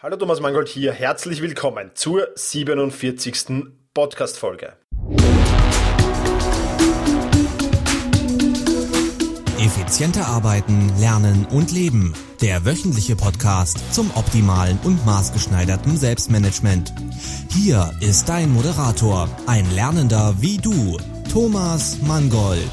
Hallo Thomas Mangold hier, herzlich willkommen zur 47. Podcast-Folge. Effizienter arbeiten, lernen und leben. Der wöchentliche Podcast zum optimalen und maßgeschneiderten Selbstmanagement. Hier ist dein Moderator, ein Lernender wie du, Thomas Mangold.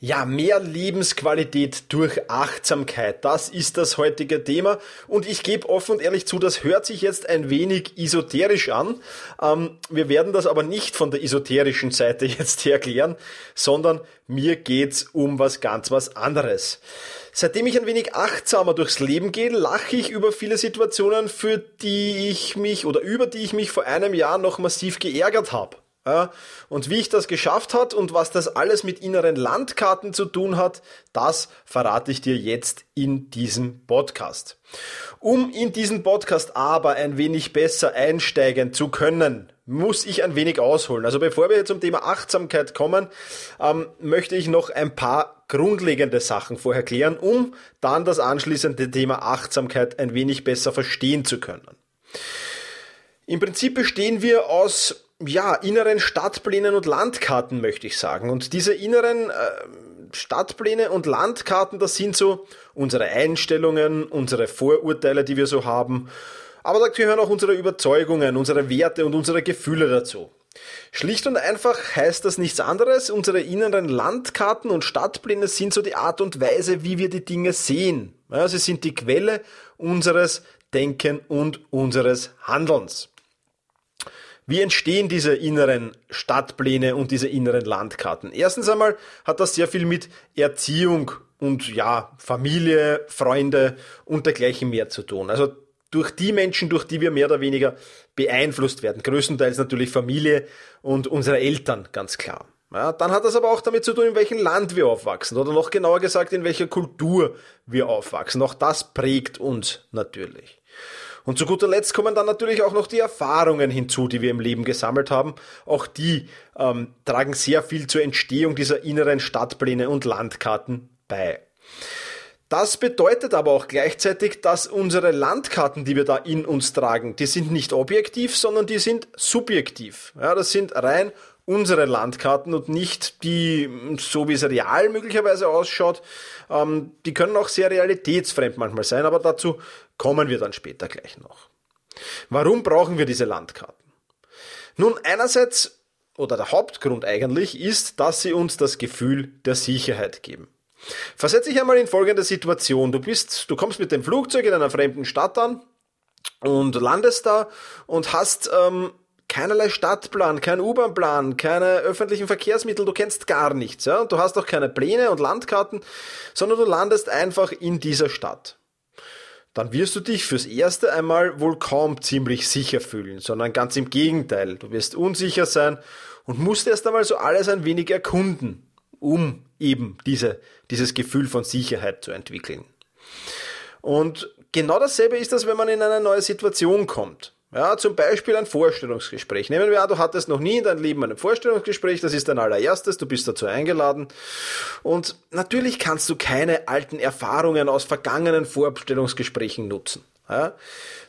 Ja, mehr Lebensqualität durch Achtsamkeit, das ist das heutige Thema und ich gebe offen und ehrlich zu, das hört sich jetzt ein wenig esoterisch an. Ähm, wir werden das aber nicht von der esoterischen Seite jetzt erklären, sondern mir geht's um was ganz was anderes. Seitdem ich ein wenig achtsamer durchs Leben gehe, lache ich über viele Situationen, für die ich mich oder über die ich mich vor einem Jahr noch massiv geärgert habe. Ja, und wie ich das geschafft hat und was das alles mit inneren Landkarten zu tun hat, das verrate ich dir jetzt in diesem Podcast. Um in diesen Podcast aber ein wenig besser einsteigen zu können, muss ich ein wenig ausholen. Also bevor wir zum Thema Achtsamkeit kommen, ähm, möchte ich noch ein paar grundlegende Sachen vorher klären, um dann das anschließende Thema Achtsamkeit ein wenig besser verstehen zu können. Im Prinzip bestehen wir aus ja, inneren Stadtplänen und Landkarten, möchte ich sagen. Und diese inneren äh, Stadtpläne und Landkarten, das sind so unsere Einstellungen, unsere Vorurteile, die wir so haben. Aber da gehören auch unsere Überzeugungen, unsere Werte und unsere Gefühle dazu. Schlicht und einfach heißt das nichts anderes. Unsere inneren Landkarten und Stadtpläne sind so die Art und Weise, wie wir die Dinge sehen. Ja, sie sind die Quelle unseres Denken und unseres Handelns. Wie entstehen diese inneren Stadtpläne und diese inneren Landkarten? Erstens einmal hat das sehr viel mit Erziehung und ja, Familie, Freunde und dergleichen mehr zu tun. Also durch die Menschen, durch die wir mehr oder weniger beeinflusst werden. Größtenteils natürlich Familie und unsere Eltern, ganz klar. Ja, dann hat das aber auch damit zu tun, in welchem Land wir aufwachsen oder noch genauer gesagt, in welcher Kultur wir aufwachsen. Auch das prägt uns natürlich. Und zu guter Letzt kommen dann natürlich auch noch die Erfahrungen hinzu, die wir im Leben gesammelt haben. Auch die ähm, tragen sehr viel zur Entstehung dieser inneren Stadtpläne und Landkarten bei. Das bedeutet aber auch gleichzeitig, dass unsere Landkarten, die wir da in uns tragen, die sind nicht objektiv, sondern die sind subjektiv. Ja, das sind rein unsere Landkarten und nicht die, so wie es real möglicherweise ausschaut. Ähm, die können auch sehr realitätsfremd manchmal sein, aber dazu kommen wir dann später gleich noch. Warum brauchen wir diese Landkarten? Nun, einerseits, oder der Hauptgrund eigentlich, ist, dass sie uns das Gefühl der Sicherheit geben. Versetze dich einmal in folgende Situation. Du bist, du kommst mit dem Flugzeug in einer fremden Stadt an und landest da und hast ähm, keinerlei Stadtplan, kein U-Bahn-Plan, keine öffentlichen Verkehrsmittel, du kennst gar nichts. Ja? Und du hast auch keine Pläne und Landkarten, sondern du landest einfach in dieser Stadt dann wirst du dich fürs erste einmal wohl kaum ziemlich sicher fühlen, sondern ganz im Gegenteil. Du wirst unsicher sein und musst erst einmal so alles ein wenig erkunden, um eben diese, dieses Gefühl von Sicherheit zu entwickeln. Und genau dasselbe ist das, wenn man in eine neue Situation kommt. Ja, zum Beispiel ein Vorstellungsgespräch. Nehmen wir an, du hattest noch nie in deinem Leben ein Vorstellungsgespräch, das ist dein allererstes, du bist dazu eingeladen. Und natürlich kannst du keine alten Erfahrungen aus vergangenen Vorstellungsgesprächen nutzen. Ja,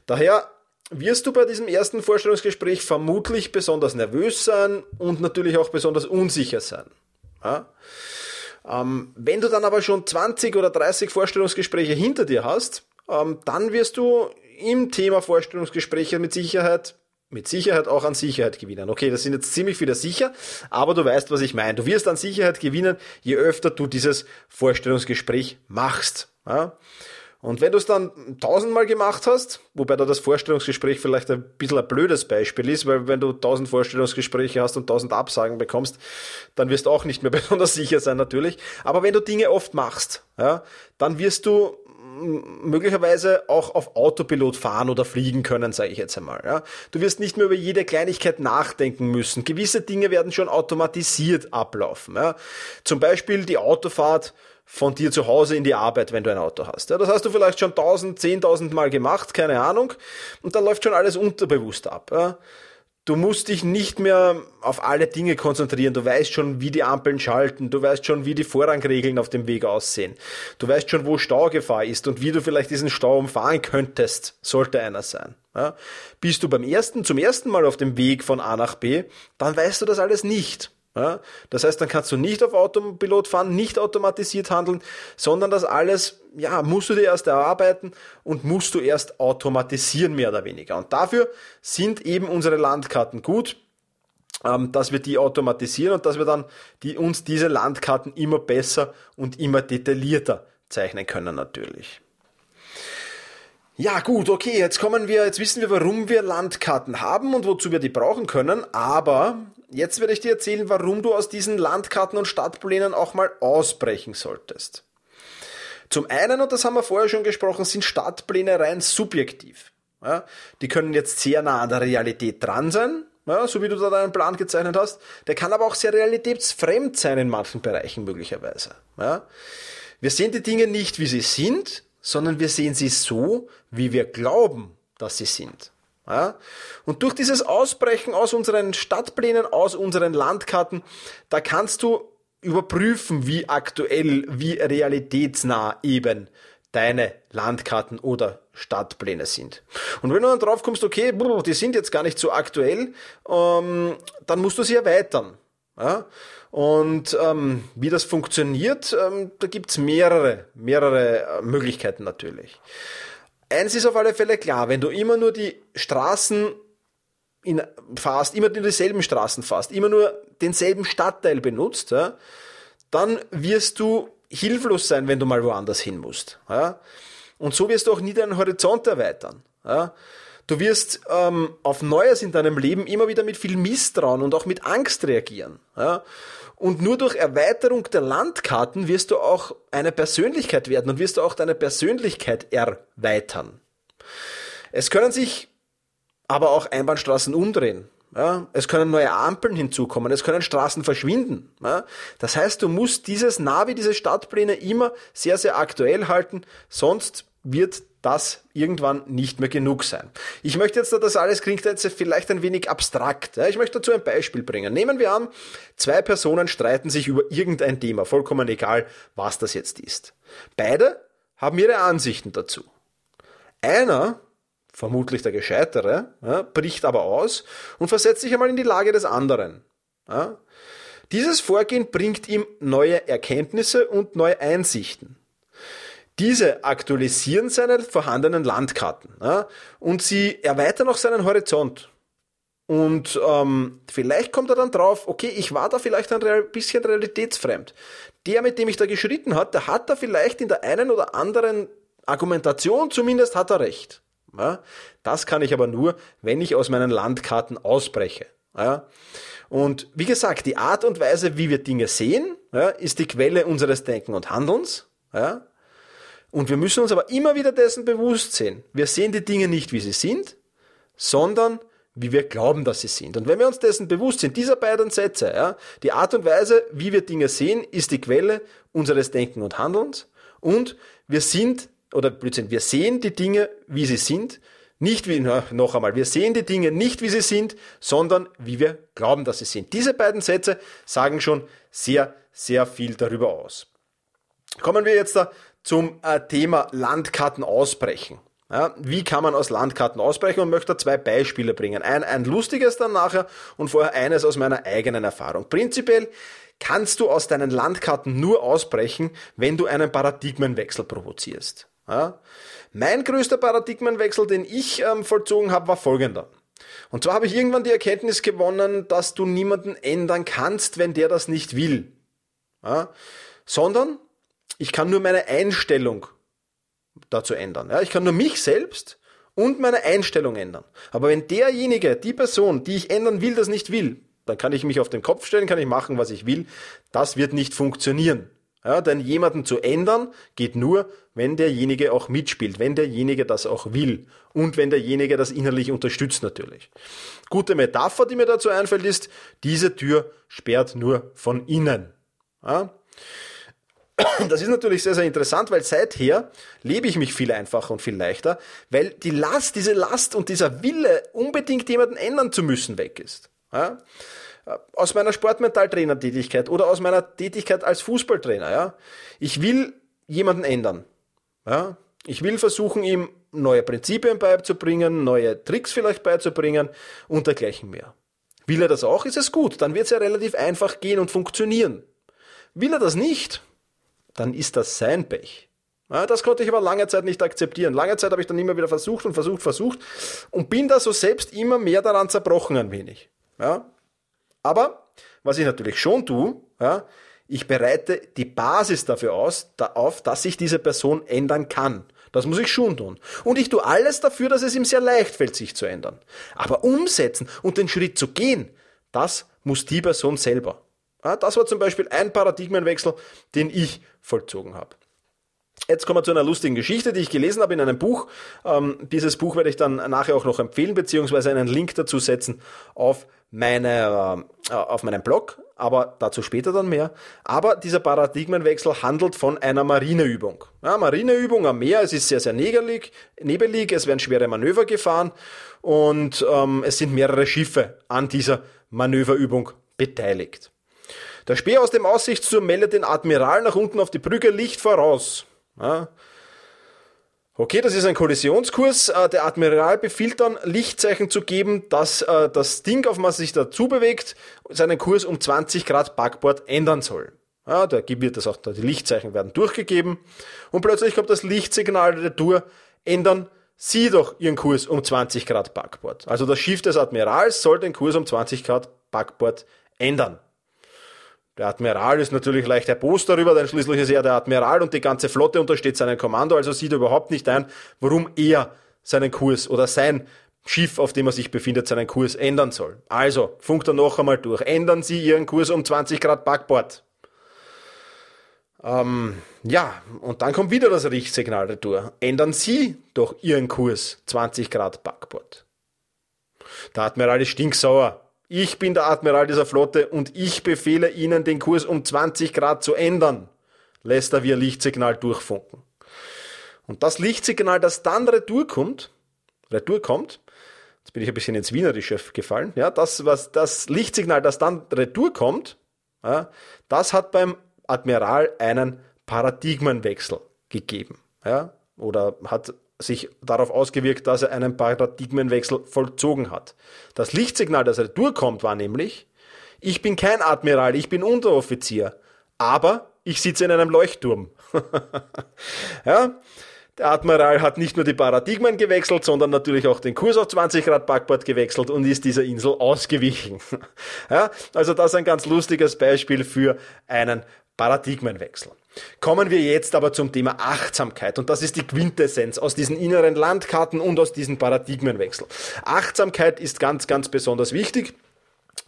daher wirst du bei diesem ersten Vorstellungsgespräch vermutlich besonders nervös sein und natürlich auch besonders unsicher sein. Ja? Ähm, wenn du dann aber schon 20 oder 30 Vorstellungsgespräche hinter dir hast, ähm, dann wirst du im Thema Vorstellungsgespräche mit Sicherheit mit Sicherheit auch an Sicherheit gewinnen. Okay, das sind jetzt ziemlich viele sicher, aber du weißt, was ich meine. Du wirst an Sicherheit gewinnen, je öfter du dieses Vorstellungsgespräch machst. Ja? Und wenn du es dann tausendmal gemacht hast, wobei da das Vorstellungsgespräch vielleicht ein bisschen ein blödes Beispiel ist, weil wenn du tausend Vorstellungsgespräche hast und tausend Absagen bekommst, dann wirst du auch nicht mehr besonders sicher sein natürlich. Aber wenn du Dinge oft machst, ja, dann wirst du möglicherweise auch auf Autopilot fahren oder fliegen können, sage ich jetzt einmal. Ja. Du wirst nicht mehr über jede Kleinigkeit nachdenken müssen. Gewisse Dinge werden schon automatisiert ablaufen. Ja. Zum Beispiel die Autofahrt von dir zu Hause in die Arbeit, wenn du ein Auto hast. Ja, das hast du vielleicht schon tausend, zehntausend Mal gemacht, keine Ahnung, und dann läuft schon alles unterbewusst ab. Ja. Du musst dich nicht mehr auf alle Dinge konzentrieren. Du weißt schon, wie die Ampeln schalten. Du weißt schon, wie die Vorrangregeln auf dem Weg aussehen. Du weißt schon, wo Staugefahr ist und wie du vielleicht diesen Stau umfahren könntest, sollte einer sein. Ja? Bist du beim ersten, zum ersten Mal auf dem Weg von A nach B, dann weißt du das alles nicht. Ja? Das heißt, dann kannst du nicht auf Autopilot fahren, nicht automatisiert handeln, sondern das alles, ja, musst du dir erst erarbeiten und musst du erst automatisieren, mehr oder weniger. Und dafür sind eben unsere Landkarten gut, ähm, dass wir die automatisieren und dass wir dann die, uns diese Landkarten immer besser und immer detaillierter zeichnen können natürlich. Ja, gut, okay, jetzt kommen wir, jetzt wissen wir, warum wir Landkarten haben und wozu wir die brauchen können, aber jetzt werde ich dir erzählen, warum du aus diesen Landkarten und Stadtplänen auch mal ausbrechen solltest. Zum einen, und das haben wir vorher schon gesprochen, sind Stadtpläne rein subjektiv. Ja, die können jetzt sehr nah an der Realität dran sein, ja, so wie du da deinen Plan gezeichnet hast. Der kann aber auch sehr realitätsfremd sein in manchen Bereichen möglicherweise. Ja. Wir sehen die Dinge nicht, wie sie sind, sondern wir sehen sie so, wie wir glauben, dass sie sind. Ja? Und durch dieses Ausbrechen aus unseren Stadtplänen, aus unseren Landkarten, da kannst du überprüfen, wie aktuell, wie realitätsnah eben deine Landkarten oder Stadtpläne sind. Und wenn du dann drauf kommst, okay, die sind jetzt gar nicht so aktuell, ähm, dann musst du sie erweitern. Ja? Und ähm, wie das funktioniert, ähm, da gibt's mehrere, mehrere äh, Möglichkeiten natürlich. Eins ist auf alle Fälle klar, wenn du immer nur die Straßen in, fährst, immer nur dieselben Straßen fährst, immer nur denselben Stadtteil benutzt, ja, dann wirst du hilflos sein, wenn du mal woanders hin musst. Ja. Und so wirst du auch nie deinen Horizont erweitern. Ja. Du wirst ähm, auf Neues in deinem Leben immer wieder mit viel Misstrauen und auch mit Angst reagieren. Ja? Und nur durch Erweiterung der Landkarten wirst du auch eine Persönlichkeit werden und wirst du auch deine Persönlichkeit erweitern. Es können sich aber auch Einbahnstraßen umdrehen. Ja, es können neue Ampeln hinzukommen, es können Straßen verschwinden. Ja, das heißt, du musst dieses Navi, diese Stadtpläne immer sehr, sehr aktuell halten, sonst wird das irgendwann nicht mehr genug sein. Ich möchte jetzt, das alles klingt jetzt vielleicht ein wenig abstrakt. Ich möchte dazu ein Beispiel bringen. Nehmen wir an, zwei Personen streiten sich über irgendein Thema, vollkommen egal, was das jetzt ist. Beide haben ihre Ansichten dazu. Einer, vermutlich der Gescheitere, bricht aber aus und versetzt sich einmal in die Lage des anderen. Dieses Vorgehen bringt ihm neue Erkenntnisse und neue Einsichten. Diese aktualisieren seine vorhandenen Landkarten ja, und sie erweitern auch seinen Horizont. Und ähm, vielleicht kommt er dann drauf, okay, ich war da vielleicht ein bisschen realitätsfremd. Der, mit dem ich da geschritten hat, der hat da vielleicht in der einen oder anderen Argumentation zumindest hat er recht. Ja, das kann ich aber nur, wenn ich aus meinen Landkarten ausbreche. Ja. Und wie gesagt, die Art und Weise, wie wir Dinge sehen, ja, ist die Quelle unseres Denken und Handelns. Ja. Und wir müssen uns aber immer wieder dessen bewusst sein. Wir sehen die Dinge nicht, wie sie sind, sondern wie wir glauben, dass sie sind. Und wenn wir uns dessen bewusst sind, dieser beiden Sätze, ja, die Art und Weise, wie wir Dinge sehen, ist die Quelle unseres Denken und Handelns. Und wir sind, oder Blödsinn, wir sehen die Dinge, wie sie sind, nicht wie, noch einmal, wir sehen die Dinge nicht, wie sie sind, sondern wie wir glauben, dass sie sind. Diese beiden Sätze sagen schon sehr, sehr viel darüber aus. Kommen wir jetzt da zum äh, Thema Landkarten ausbrechen. Ja, wie kann man aus Landkarten ausbrechen und möchte zwei Beispiele bringen. Ein, ein lustiges dann nachher und vorher eines aus meiner eigenen Erfahrung. Prinzipiell kannst du aus deinen Landkarten nur ausbrechen, wenn du einen Paradigmenwechsel provozierst. Ja? Mein größter Paradigmenwechsel, den ich ähm, vollzogen habe, war folgender. Und zwar habe ich irgendwann die Erkenntnis gewonnen, dass du niemanden ändern kannst, wenn der das nicht will. Ja? Sondern ich kann nur meine Einstellung dazu ändern. Ja, ich kann nur mich selbst und meine Einstellung ändern. Aber wenn derjenige, die Person, die ich ändern will, das nicht will, dann kann ich mich auf den Kopf stellen, kann ich machen, was ich will. Das wird nicht funktionieren. Ja, denn jemanden zu ändern geht nur, wenn derjenige auch mitspielt, wenn derjenige das auch will und wenn derjenige das innerlich unterstützt natürlich. Gute Metapher, die mir dazu einfällt, ist, diese Tür sperrt nur von innen. Ja? Das ist natürlich sehr, sehr interessant, weil seither lebe ich mich viel einfacher und viel leichter, weil die Last, diese Last und dieser Wille, unbedingt jemanden ändern zu müssen, weg ist. Ja? Aus meiner Sportmentaltrainer-Tätigkeit oder aus meiner Tätigkeit als Fußballtrainer. Ja? Ich will jemanden ändern. Ja? Ich will versuchen, ihm neue Prinzipien beizubringen, neue Tricks vielleicht beizubringen und dergleichen mehr. Will er das auch, ist es gut. Dann wird es ja relativ einfach gehen und funktionieren. Will er das nicht, dann ist das sein Pech. Ja, das konnte ich aber lange Zeit nicht akzeptieren. Lange Zeit habe ich dann immer wieder versucht und versucht, versucht und bin da so selbst immer mehr daran zerbrochen ein wenig. Ja? Aber was ich natürlich schon tue, ja, ich bereite die Basis dafür aus, da auf, dass sich diese Person ändern kann. Das muss ich schon tun. Und ich tue alles dafür, dass es ihm sehr leicht fällt, sich zu ändern. Aber umsetzen und den Schritt zu gehen, das muss die Person selber. Das war zum Beispiel ein Paradigmenwechsel, den ich vollzogen habe. Jetzt kommen wir zu einer lustigen Geschichte, die ich gelesen habe in einem Buch. Ähm, dieses Buch werde ich dann nachher auch noch empfehlen, beziehungsweise einen Link dazu setzen auf, meine, äh, auf meinen Blog, aber dazu später dann mehr. Aber dieser Paradigmenwechsel handelt von einer Marineübung. Ja, Marineübung am Meer, es ist sehr, sehr nebelig, nebelig es werden schwere Manöver gefahren und ähm, es sind mehrere Schiffe an dieser Manöverübung beteiligt. Der Speer aus dem Aussichtsturm meldet den Admiral nach unten auf die Brücke Licht voraus. Ja. Okay, das ist ein Kollisionskurs. Äh, der Admiral befiehlt dann, Lichtzeichen zu geben, dass äh, das Ding, auf was sich dazu bewegt, seinen Kurs um 20 Grad Backbord ändern soll. Ja, da wird das auch, die Lichtzeichen werden durchgegeben und plötzlich kommt das Lichtsignal der Tour, ändern Sie doch Ihren Kurs um 20 Grad Backbord. Also das Schiff des Admirals soll den Kurs um 20 Grad Backbord ändern. Der Admiral ist natürlich leicht erbost darüber, denn schließlich ist er der Admiral und die ganze Flotte untersteht seinem Kommando, also sieht er überhaupt nicht ein, warum er seinen Kurs oder sein Schiff, auf dem er sich befindet, seinen Kurs ändern soll. Also, funkt er noch einmal durch. Ändern Sie Ihren Kurs um 20 Grad Backbord. Ähm, ja, und dann kommt wieder das Richtsignal retour. Ändern Sie doch Ihren Kurs 20 Grad Backbord. Der Admiral ist stinksauer. Ich bin der Admiral dieser Flotte und ich befehle Ihnen, den Kurs um 20 Grad zu ändern, lässt er via Lichtsignal durchfunken. Und das Lichtsignal, das dann retour kommt, retour kommt, jetzt bin ich ein bisschen ins Wienerische gefallen, ja, das, was, das Lichtsignal, das dann retour kommt, ja, das hat beim Admiral einen Paradigmenwechsel gegeben, ja, oder hat sich darauf ausgewirkt, dass er einen Paradigmenwechsel vollzogen hat. Das Lichtsignal, das retourkommt, war nämlich, ich bin kein Admiral, ich bin Unteroffizier, aber ich sitze in einem Leuchtturm. ja, der Admiral hat nicht nur die Paradigmen gewechselt, sondern natürlich auch den Kurs auf 20 Grad Backbord gewechselt und ist dieser Insel ausgewichen. ja, also das ist ein ganz lustiges Beispiel für einen Paradigmenwechsel. Kommen wir jetzt aber zum Thema Achtsamkeit und das ist die Quintessenz aus diesen inneren Landkarten und aus diesem Paradigmenwechsel. Achtsamkeit ist ganz, ganz besonders wichtig.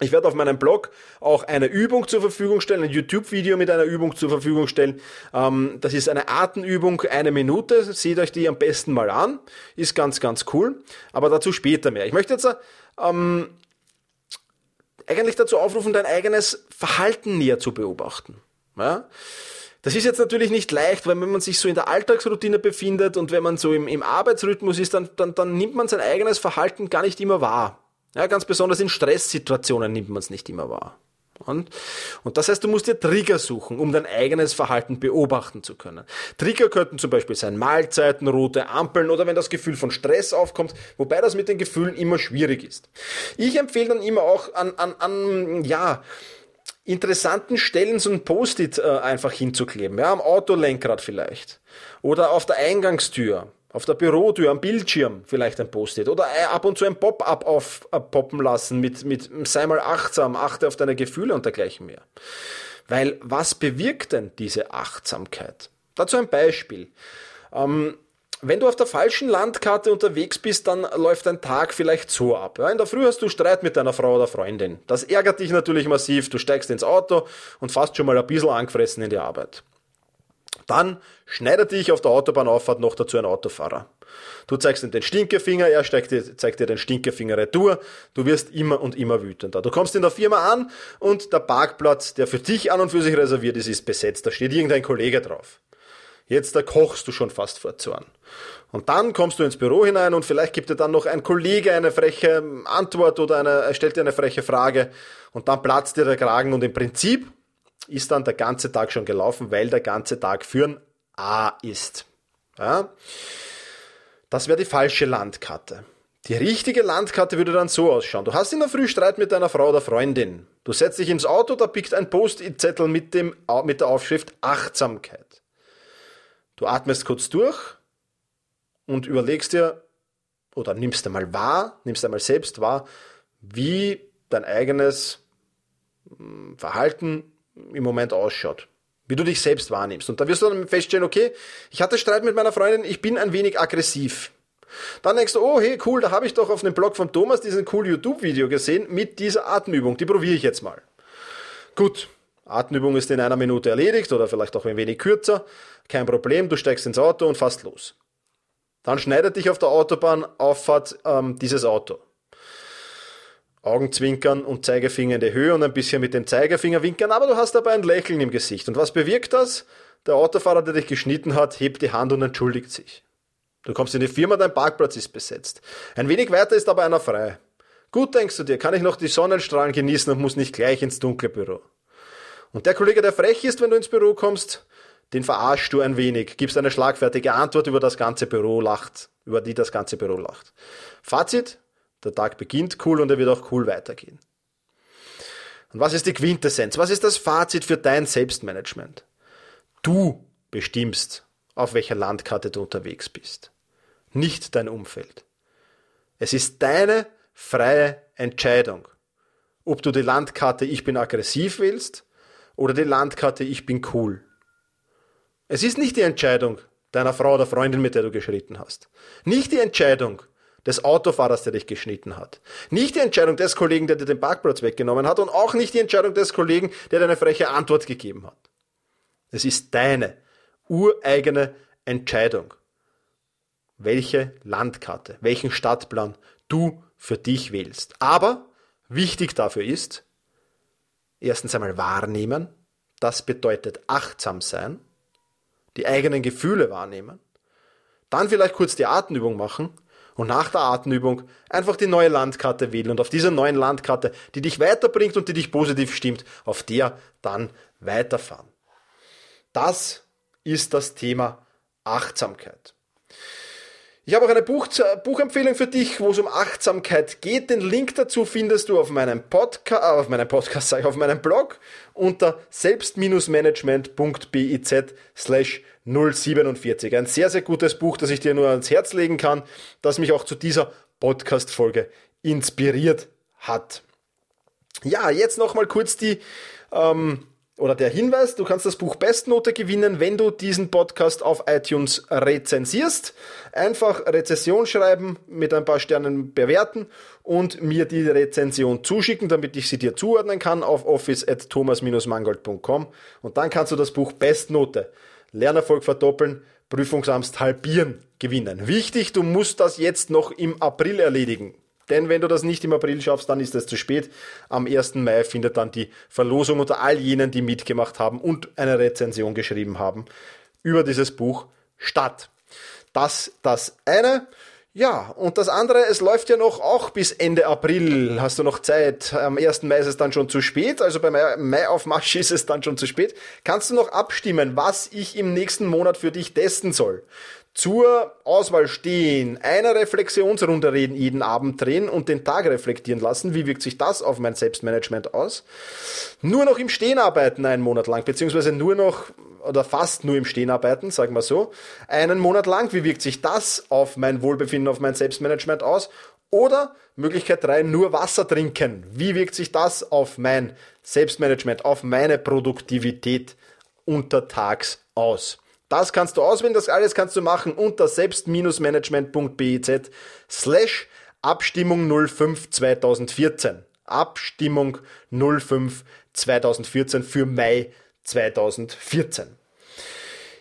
Ich werde auf meinem Blog auch eine Übung zur Verfügung stellen, ein YouTube-Video mit einer Übung zur Verfügung stellen. Ähm, das ist eine Atemübung, eine Minute. Seht euch die am besten mal an. Ist ganz, ganz cool. Aber dazu später mehr. Ich möchte jetzt ähm, eigentlich dazu aufrufen, dein eigenes Verhalten näher zu beobachten. Ja? Das ist jetzt natürlich nicht leicht, weil wenn man sich so in der Alltagsroutine befindet und wenn man so im, im Arbeitsrhythmus ist, dann, dann, dann nimmt man sein eigenes Verhalten gar nicht immer wahr. Ja, ganz besonders in Stresssituationen nimmt man es nicht immer wahr. Und, und das heißt, du musst dir Trigger suchen, um dein eigenes Verhalten beobachten zu können. Trigger könnten zum Beispiel sein Mahlzeiten, rote Ampeln oder wenn das Gefühl von Stress aufkommt, wobei das mit den Gefühlen immer schwierig ist. Ich empfehle dann immer auch an, an, an ja, interessanten Stellen so ein Post-it äh, einfach hinzukleben, ja, am Autolenkrad vielleicht. Oder auf der Eingangstür, auf der Bürotür, am Bildschirm vielleicht ein Post-it. Oder äh, ab und zu ein Pop-up aufpoppen äh, lassen mit, mit sei mal achtsam, achte auf deine Gefühle und dergleichen mehr. Weil was bewirkt denn diese Achtsamkeit? Dazu ein Beispiel. Ähm, wenn du auf der falschen Landkarte unterwegs bist, dann läuft dein Tag vielleicht so ab. In der Früh hast du Streit mit deiner Frau oder Freundin. Das ärgert dich natürlich massiv. Du steigst ins Auto und fast schon mal ein bisschen angefressen in die Arbeit. Dann schneidet dich auf der Autobahnauffahrt noch dazu ein Autofahrer. Du zeigst ihm den Stinkefinger, er zeigt dir, zeigt dir den Stinkefinger retour. Du wirst immer und immer wütender. Du kommst in der Firma an und der Parkplatz, der für dich an und für sich reserviert ist, ist besetzt. Da steht irgendein Kollege drauf. Jetzt da kochst du schon fast vor Zorn. Und dann kommst du ins Büro hinein und vielleicht gibt dir dann noch ein Kollege eine freche Antwort oder eine, stellt dir eine freche Frage und dann platzt dir der Kragen und im Prinzip ist dann der ganze Tag schon gelaufen, weil der ganze Tag für ein A ist. Ja? Das wäre die falsche Landkarte. Die richtige Landkarte würde dann so ausschauen. Du hast in der Früh Streit mit deiner Frau oder Freundin. Du setzt dich ins Auto, da pickt ein Post-it-Zettel mit, mit der Aufschrift Achtsamkeit. Du atmest kurz durch und überlegst dir oder nimmst einmal wahr, nimmst einmal selbst wahr, wie dein eigenes hm, Verhalten im Moment ausschaut wie du dich selbst wahrnimmst. Und da wirst du dann feststellen, okay, ich hatte Streit mit meiner Freundin, ich bin ein wenig aggressiv. Dann denkst du, oh hey, cool, da habe ich doch auf dem Blog von Thomas diesen cool YouTube-Video gesehen mit dieser Atemübung. Die probiere ich jetzt mal. Gut, Atemübung ist in einer Minute erledigt oder vielleicht auch ein wenig kürzer. Kein Problem, du steigst ins Auto und fährst los. Dann schneidet dich auf der Autobahnauffahrt ähm, dieses Auto. Augenzwinkern und Zeigefinger in die Höhe und ein bisschen mit dem Zeigefinger winkern, aber du hast dabei ein Lächeln im Gesicht. Und was bewirkt das? Der Autofahrer, der dich geschnitten hat, hebt die Hand und entschuldigt sich. Du kommst in die Firma, dein Parkplatz ist besetzt. Ein wenig weiter ist aber einer frei. Gut denkst du dir, kann ich noch die Sonnenstrahlen genießen und muss nicht gleich ins dunkle Büro. Und der Kollege, der frech ist, wenn du ins Büro kommst, den verarschst du ein wenig, gibst eine schlagfertige Antwort über das ganze Büro lacht, über die das ganze Büro lacht. Fazit, der Tag beginnt cool und er wird auch cool weitergehen. Und was ist die Quintessenz? Was ist das Fazit für dein Selbstmanagement? Du bestimmst, auf welcher Landkarte du unterwegs bist, nicht dein Umfeld. Es ist deine freie Entscheidung, ob du die Landkarte Ich bin aggressiv wählst oder die Landkarte Ich bin cool. Es ist nicht die Entscheidung deiner Frau oder Freundin, mit der du geschritten hast. Nicht die Entscheidung des Autofahrers, der dich geschnitten hat. Nicht die Entscheidung des Kollegen, der dir den Parkplatz weggenommen hat und auch nicht die Entscheidung des Kollegen, der dir eine freche Antwort gegeben hat. Es ist deine ureigene Entscheidung, welche Landkarte, welchen Stadtplan du für dich wählst. Aber wichtig dafür ist, erstens einmal wahrnehmen, das bedeutet achtsam sein, die eigenen Gefühle wahrnehmen, dann vielleicht kurz die Atemübung machen und nach der Atemübung einfach die neue Landkarte wählen und auf dieser neuen Landkarte, die dich weiterbringt und die dich positiv stimmt, auf der dann weiterfahren. Das ist das Thema Achtsamkeit. Ich habe auch eine Buch, Buchempfehlung für dich, wo es um Achtsamkeit geht. Den Link dazu findest du auf meinem Podcast, äh, auf meinem Podcast, sage ich, auf meinem Blog unter selbst-management.biz slash 047. Ein sehr, sehr gutes Buch, das ich dir nur ans Herz legen kann, das mich auch zu dieser Podcast-Folge inspiriert hat. Ja, jetzt nochmal kurz die ähm, oder der Hinweis, du kannst das Buch Bestnote gewinnen, wenn du diesen Podcast auf iTunes rezensierst. Einfach Rezession schreiben, mit ein paar Sternen bewerten und mir die Rezension zuschicken, damit ich sie dir zuordnen kann auf office.thomas-mangold.com und dann kannst du das Buch Bestnote Lernerfolg verdoppeln, Prüfungsangst halbieren gewinnen. Wichtig, du musst das jetzt noch im April erledigen. Denn wenn du das nicht im April schaffst, dann ist es zu spät. Am 1. Mai findet dann die Verlosung unter all jenen, die mitgemacht haben und eine Rezension geschrieben haben über dieses Buch statt. Das das eine. Ja, und das andere, es läuft ja noch auch bis Ende April, hast du noch Zeit. Am 1. Mai ist es dann schon zu spät, also beim Mai auf Marsch ist es dann schon zu spät. Kannst du noch abstimmen, was ich im nächsten Monat für dich testen soll? Zur Auswahl stehen, eine Reflexionsrunde reden jeden Abend drehen und den Tag reflektieren lassen. Wie wirkt sich das auf mein Selbstmanagement aus? Nur noch im Stehen arbeiten einen Monat lang, beziehungsweise nur noch oder fast nur im Stehen arbeiten, sagen wir so. Einen Monat lang, wie wirkt sich das auf mein Wohlbefinden, auf mein Selbstmanagement aus? Oder Möglichkeit drei nur Wasser trinken. Wie wirkt sich das auf mein Selbstmanagement, auf meine Produktivität untertags aus? Das kannst du auswählen, das alles kannst du machen unter selbst-management.biz slash Abstimmung 05 2014. Abstimmung 05 2014 für Mai 2014.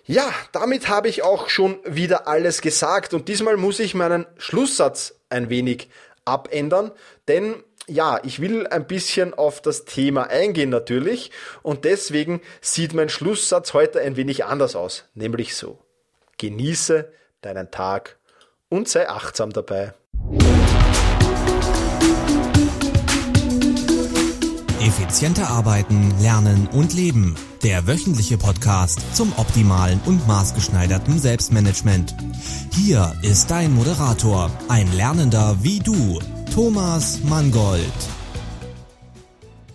Ja, damit habe ich auch schon wieder alles gesagt und diesmal muss ich meinen Schlusssatz ein wenig abändern, denn ja, ich will ein bisschen auf das Thema eingehen natürlich und deswegen sieht mein Schlusssatz heute ein wenig anders aus, nämlich so. Genieße deinen Tag und sei achtsam dabei. Effizienter arbeiten, lernen und leben. Der wöchentliche Podcast zum optimalen und maßgeschneiderten Selbstmanagement. Hier ist dein Moderator, ein Lernender wie du, Thomas Mangold.